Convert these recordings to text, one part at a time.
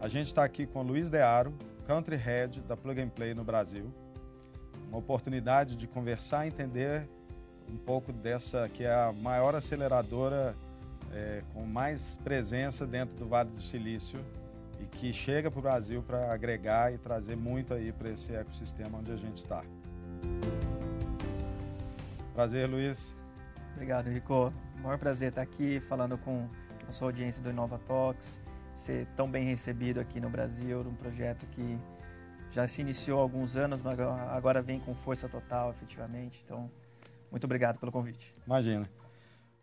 A gente está aqui com o Luiz Dearo, Country Head da Plug and Play no Brasil. Uma oportunidade de conversar e entender um pouco dessa que é a maior aceleradora é, com mais presença dentro do Vale do Silício e que chega para o Brasil para agregar e trazer muito aí para esse ecossistema onde a gente está. Prazer, Luiz. Obrigado, Rico. Maior prazer estar aqui falando com a sua audiência do Inova Talks, ser tão bem recebido aqui no Brasil, um projeto que já se iniciou há alguns anos, mas agora vem com força total, efetivamente. Então, muito obrigado pelo convite. Imagina.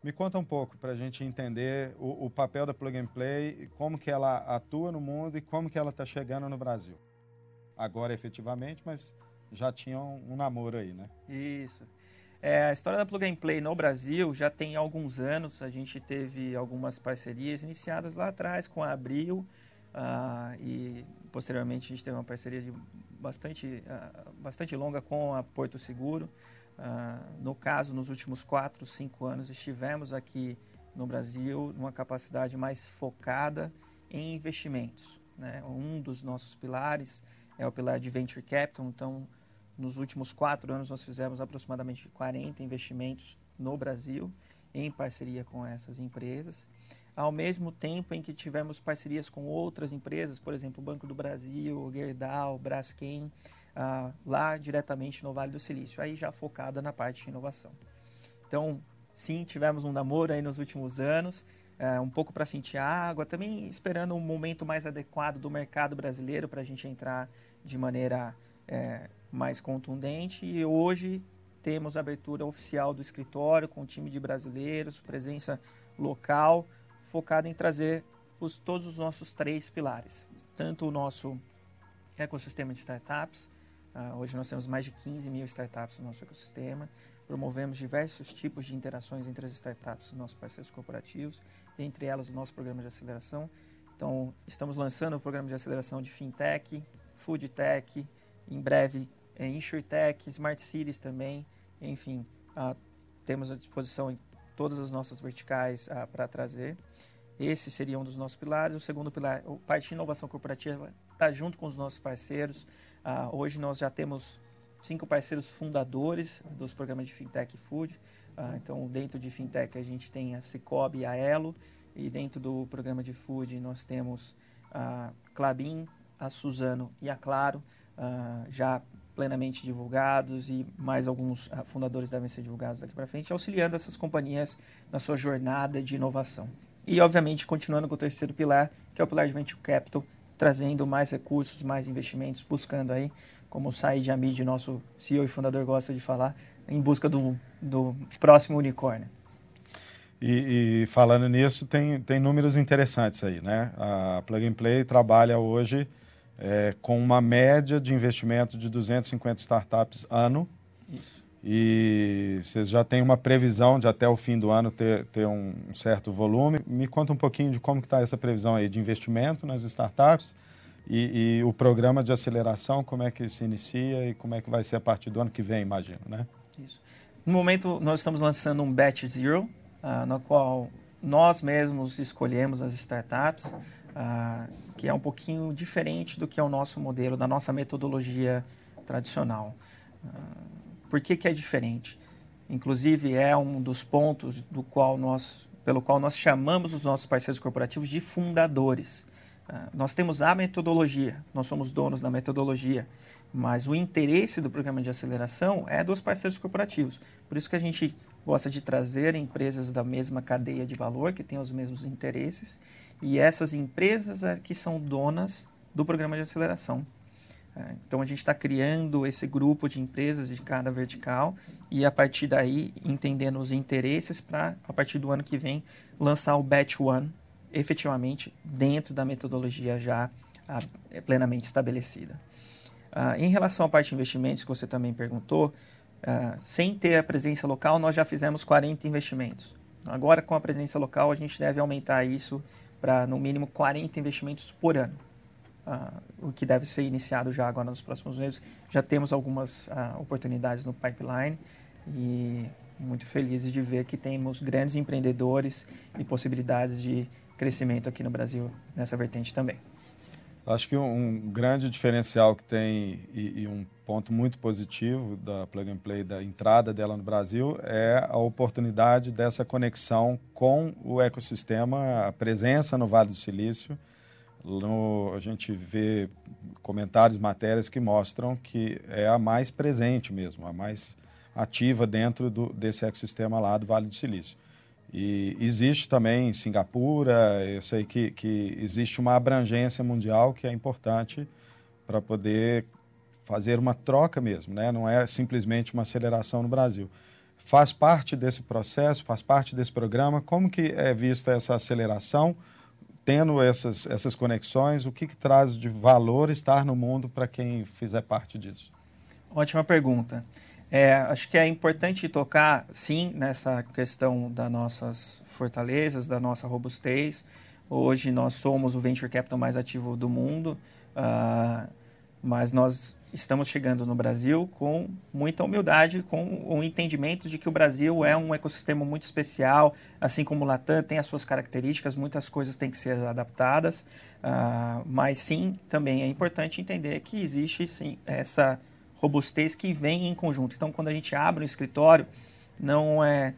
Me conta um pouco para a gente entender o, o, papel da Plug and Play, como que ela atua no mundo e como que ela está chegando no Brasil. Agora, efetivamente, mas já tinha um, um namoro aí, né? Isso. É, a história da Plug and Play no Brasil já tem alguns anos. A gente teve algumas parcerias iniciadas lá atrás com a Abril uh, e posteriormente a gente teve uma parceria de bastante, uh, bastante longa com a Porto Seguro. Uh, no caso, nos últimos 4, 5 anos, estivemos aqui no Brasil numa capacidade mais focada em investimentos. Né? Um dos nossos pilares é o pilar de Venture Capital, então nos últimos quatro anos, nós fizemos aproximadamente 40 investimentos no Brasil, em parceria com essas empresas. Ao mesmo tempo em que tivemos parcerias com outras empresas, por exemplo, o Banco do Brasil, Gerdau, Braskem, ah, lá diretamente no Vale do Silício, aí já focada na parte de inovação. Então, sim, tivemos um namoro aí nos últimos anos, é, um pouco para sentir água, também esperando um momento mais adequado do mercado brasileiro para a gente entrar de maneira é, mais contundente e hoje temos a abertura oficial do escritório com um time de brasileiros, presença local, focada em trazer os, todos os nossos três pilares. Tanto o nosso ecossistema de startups, uh, hoje nós temos mais de 15 mil startups no nosso ecossistema, promovemos diversos tipos de interações entre as startups e nossos parceiros corporativos, dentre elas o nosso programa de aceleração. Então, estamos lançando o programa de aceleração de fintech, foodtech, em breve é, InsurTech, Smart Cities também, enfim, ah, temos à disposição em todas as nossas verticais ah, para trazer. Esse seria um dos nossos pilares. O segundo pilar, o parte de inovação corporativa, está junto com os nossos parceiros. Ah, hoje nós já temos cinco parceiros fundadores dos programas de Fintech e Food. Ah, então, dentro de Fintech, a gente tem a Cicobi e a Elo. E dentro do programa de Food, nós temos a Clabin, a Suzano e a Claro, ah, já plenamente divulgados e mais alguns uh, fundadores devem ser divulgados daqui para frente, auxiliando essas companhias na sua jornada de inovação. E, obviamente, continuando com o terceiro pilar, que é o pilar de Venture Capital, trazendo mais recursos, mais investimentos, buscando aí, como o Said Hamid, nosso CEO e fundador, gosta de falar, em busca do, do próximo unicórnio. E, e, falando nisso, tem, tem números interessantes aí, né? A Plug and Play trabalha hoje é, com uma média de investimento de 250 startups ano. Isso. E vocês já têm uma previsão de até o fim do ano ter, ter um certo volume. Me conta um pouquinho de como está essa previsão aí de investimento nas startups e, e, o programa de aceleração, como é que se inicia e como é que vai ser a partir do ano que vem, imagino, né? Isso. No momento, nós estamos lançando um Batch Zero, uh, no qual nós mesmos escolhemos as startups. Uh, que é um pouquinho diferente do que é o nosso modelo, da nossa metodologia tradicional. Uh, por que, que é diferente? Inclusive, é um dos pontos do qual nós, pelo qual nós chamamos os nossos parceiros corporativos de fundadores. Uh, nós temos a metodologia, nós somos donos da metodologia, mas o interesse do programa de aceleração é dos parceiros corporativos. Por isso que a gente gosta de trazer empresas da mesma cadeia de valor, que têm os mesmos interesses, e essas empresas é que são donas do programa de aceleração. É, então a gente está criando esse grupo de empresas de cada vertical e a partir daí entendendo os interesses para a partir do ano que vem lançar o Batch One efetivamente dentro da metodologia já a, é plenamente estabelecida. Uh, em relação à parte de investimentos que você também perguntou, uh, sem ter a presença local nós já fizemos 40 investimentos. Agora com a presença local a gente deve aumentar isso para no mínimo 40 investimentos por ano. Uh, o que deve ser iniciado já agora nos próximos meses. Já temos algumas uh, oportunidades no pipeline e muito felizes de ver que temos grandes empreendedores e possibilidades de crescimento aqui no Brasil nessa vertente também. Acho que um grande diferencial que tem e, e, um ponto muito positivo da Plug and Play, da entrada dela no Brasil, é a oportunidade dessa conexão com o ecossistema, a presença no Vale do Silício. No, a gente vê comentários, matérias que mostram que é a mais presente mesmo, a mais ativa dentro do, desse ecossistema lá do Vale do Silício. E existe também em Singapura, eu sei que, que existe uma abrangência mundial que é importante para poder fazer uma troca mesmo, né? não é simplesmente uma aceleração no Brasil. Faz parte desse processo, faz parte desse programa, como que é vista essa aceleração, tendo essas, essas conexões, o que, que traz de valor estar no mundo para quem fizer parte disso? Ótima pergunta. É, acho que é importante tocar, sim, nessa questão das nossas fortalezas, da nossa robustez. Hoje nós somos o venture capital mais ativo do mundo, uh, mas nós estamos chegando no Brasil com muita humildade, com o entendimento de que o Brasil é um ecossistema muito especial, assim como o Latam tem as suas características, muitas coisas têm que ser adaptadas, uh, mas sim, também é importante entender que existe sim essa robustez que vem em conjunto. Então, quando a gente abre um escritório, não é,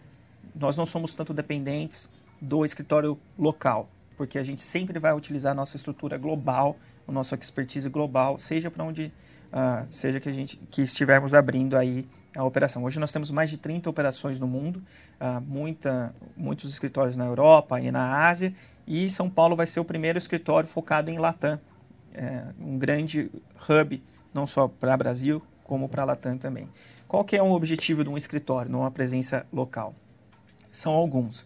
nós não somos tanto dependentes do escritório local, porque a gente sempre vai utilizar a nossa estrutura global, o nosso expertise global, seja para onde uh, seja que a gente que estivermos abrindo aí a operação. Hoje nós temos mais de 30 operações no mundo, uh, muita, muitos escritórios na Europa e na Ásia, e São Paulo vai ser o primeiro escritório focado em Latam, é, um grande hub não só para Brasil, como para a Latam também. Qual que é o objetivo de um escritório, numa presença local? São alguns,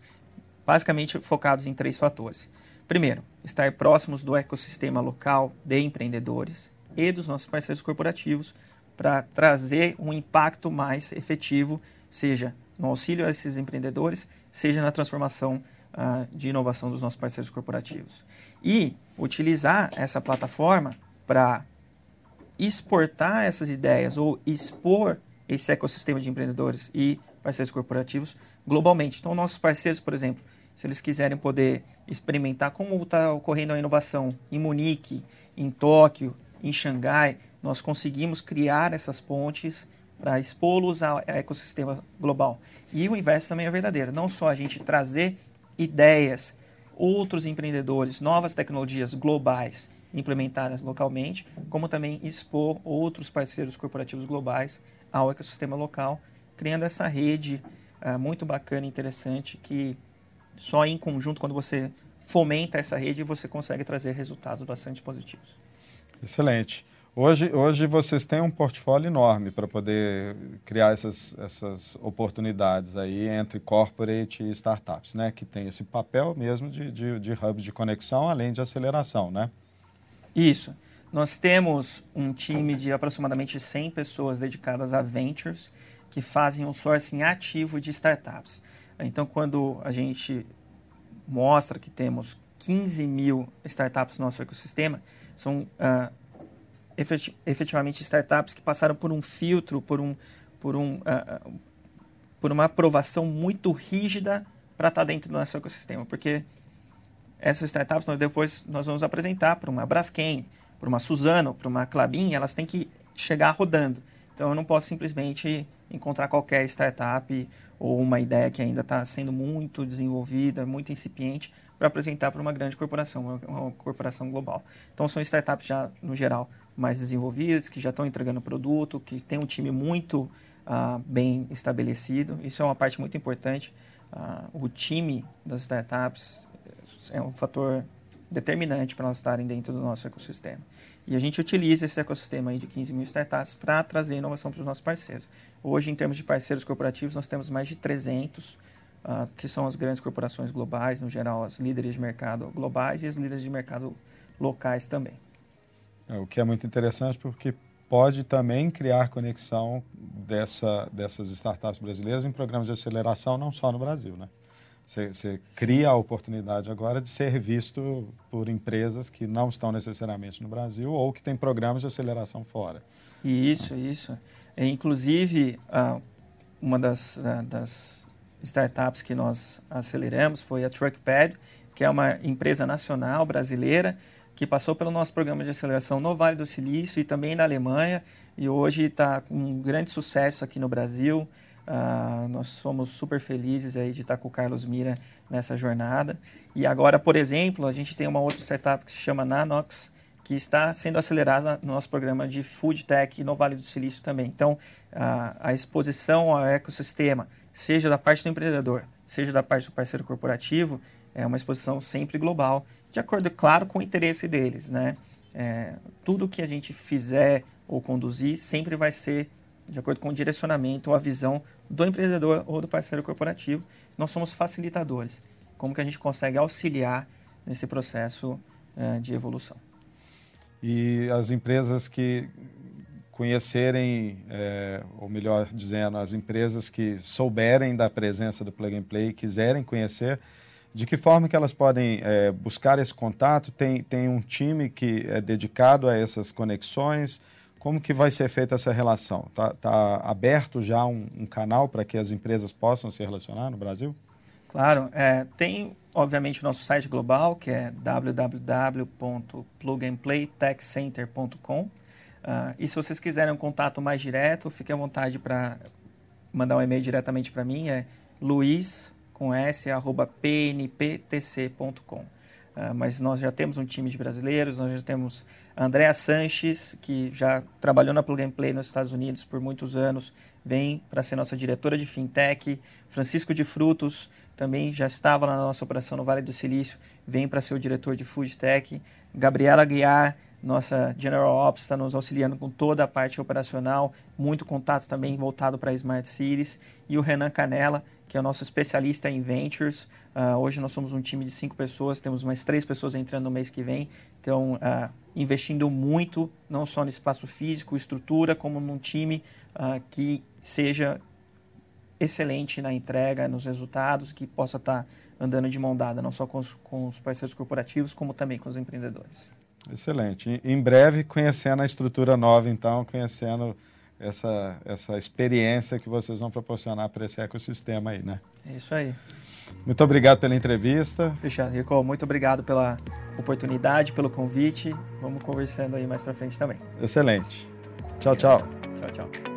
basicamente focados em três fatores. Primeiro, estar próximos do ecossistema local de empreendedores e dos nossos parceiros corporativos para trazer um impacto mais efetivo, seja no auxílio a esses empreendedores, seja na transformação uh, de inovação dos nossos parceiros corporativos. E utilizar essa plataforma para exportar essas ideias ou expor esse ecossistema de empreendedores e parceiros corporativos globalmente. Então, nossos parceiros, por exemplo, se eles quiserem poder experimentar como está ocorrendo a inovação em Munique, em Tóquio, em Xangai, nós conseguimos criar essas pontes para expô-los ao ecossistema global. E o inverso também é verdadeiro. Não só a gente trazer ideias, outros empreendedores, novas tecnologias globais implementadas localmente, como também expor outros parceiros corporativos globais ao ecossistema local, criando essa rede uh, muito bacana e interessante que só em conjunto, quando você fomenta essa rede, você consegue trazer resultados bastante positivos. Excelente. Hoje, hoje vocês têm um portfólio enorme para poder criar essas, essas oportunidades aí entre corporate e startups, né? Que tem esse papel mesmo de, de, de hub de conexão, além de aceleração, né? Isso. Nós temos um time de aproximadamente 100 pessoas dedicadas a ventures que fazem um sourcing ativo de startups. Então, quando a gente mostra que temos 15 mil startups no nosso ecossistema, são uh, efetivamente startups que passaram por um filtro, por, um, por, um, uh, por uma aprovação muito rígida para estar tá dentro do nosso ecossistema. Porque essas startups nós depois nós vamos apresentar para uma Braskem, para uma Suzano, para uma Clabin, elas têm que chegar rodando. Então eu não posso simplesmente encontrar qualquer startup ou uma ideia que ainda está sendo muito desenvolvida, muito incipiente, para apresentar para uma grande corporação, uma, corporação global. Então são startups já, no geral, mais desenvolvidas, que já estão entregando produto, que tem um time muito uh, bem estabelecido. Isso é uma parte muito importante. Uh, o time das startups é um fator determinante para elas estarem dentro do nosso ecossistema. E a gente utiliza esse ecossistema aí de 15 mil startups para trazer inovação para os nossos parceiros. Hoje, em termos de parceiros corporativos, nós temos mais de 300, uh, ah, que são as grandes corporações globais, no geral, as líderes de mercado globais e as líderes de mercado locais também. É, o que é muito interessante porque pode também criar conexão dessa, dessas startups brasileiras em programas de aceleração, não só no Brasil, né? Você, cria a oportunidade agora de ser visto por empresas que não estão necessariamente no Brasil ou que têm programas de aceleração fora. Isso, isso. É, inclusive, uma das, das startups que nós aceleramos foi a Truckpad, que é uma empresa nacional brasileira que passou pelo nosso programa de aceleração no Vale do Silício e também na Alemanha, e hoje está com um grande sucesso aqui no Brasil. Uh, nós somos super felizes aí de estar com o Carlos Mira nessa jornada. E agora, por exemplo, a gente tem uma outra startup que se chama Nanox, que está sendo acelerada no nosso programa de Food Tech no Vale do Silício também. Então, uh, a exposição ao ecossistema, seja da parte do empreendedor, seja da parte do parceiro corporativo, é uma exposição sempre global, de acordo, claro, com o interesse deles. Né? É, tudo que a gente fizer ou conduzir sempre vai ser de acordo com o direcionamento ou a visão do empreendedor ou do parceiro corporativo. Nós somos facilitadores. Como que a gente consegue auxiliar nesse processo uh, de evolução. E as empresas que conhecerem, é, ou melhor dizendo, as empresas que souberem da presença do Plug and Play quiserem conhecer, de que forma que elas podem é, buscar esse contato? Tem, tem um time que é dedicado a essas conexões? Como que vai ser feita essa relação? Está tá aberto já um, um canal para que as empresas possam se relacionar no Brasil? Claro, é, tem obviamente o nosso site global que é www.plugandplaytechcenter.com uh, e se vocês quiserem um contato mais direto, fique à vontade para mandar um e-mail diretamente para mim, é luiz com s arroba pnptc.com. Uh, mas nós já temos um time de brasileiros, nós já temos a Andrea Sanches, que já trabalhou na Plug and Play nos Estados Unidos por muitos anos, vem para ser nossa diretora de fintech. Francisco de Frutos também já estava na nossa operação no Vale do Silício, vem para ser o diretor de food tech. Gabriela Guiar, nossa General Ops, está nos auxiliando com toda a parte operacional, muito contato também voltado para Smart Cities. E o Renan Canela, que é o nosso especialista em Ventures. Uh, hoje nós somos um time de cinco pessoas, temos mais três pessoas entrando no mês que vem. Então, uh, investindo muito, não só no espaço físico, estrutura, como num time uh, que seja excelente na entrega, nos resultados, que possa estar andando de mão dada, não só com os, com os parceiros corporativos, como também com os empreendedores. Excelente. Em breve, conhecendo a estrutura nova, então, conhecendo essa, essa experiência que vocês vão proporcionar para esse ecossistema aí, né? É isso aí. Muito obrigado pela entrevista. Fechado. Rico, muito obrigado pela oportunidade, pelo convite. Vamos conversando aí mais para frente também. Excelente. Tchau, tchau. Tchau, tchau.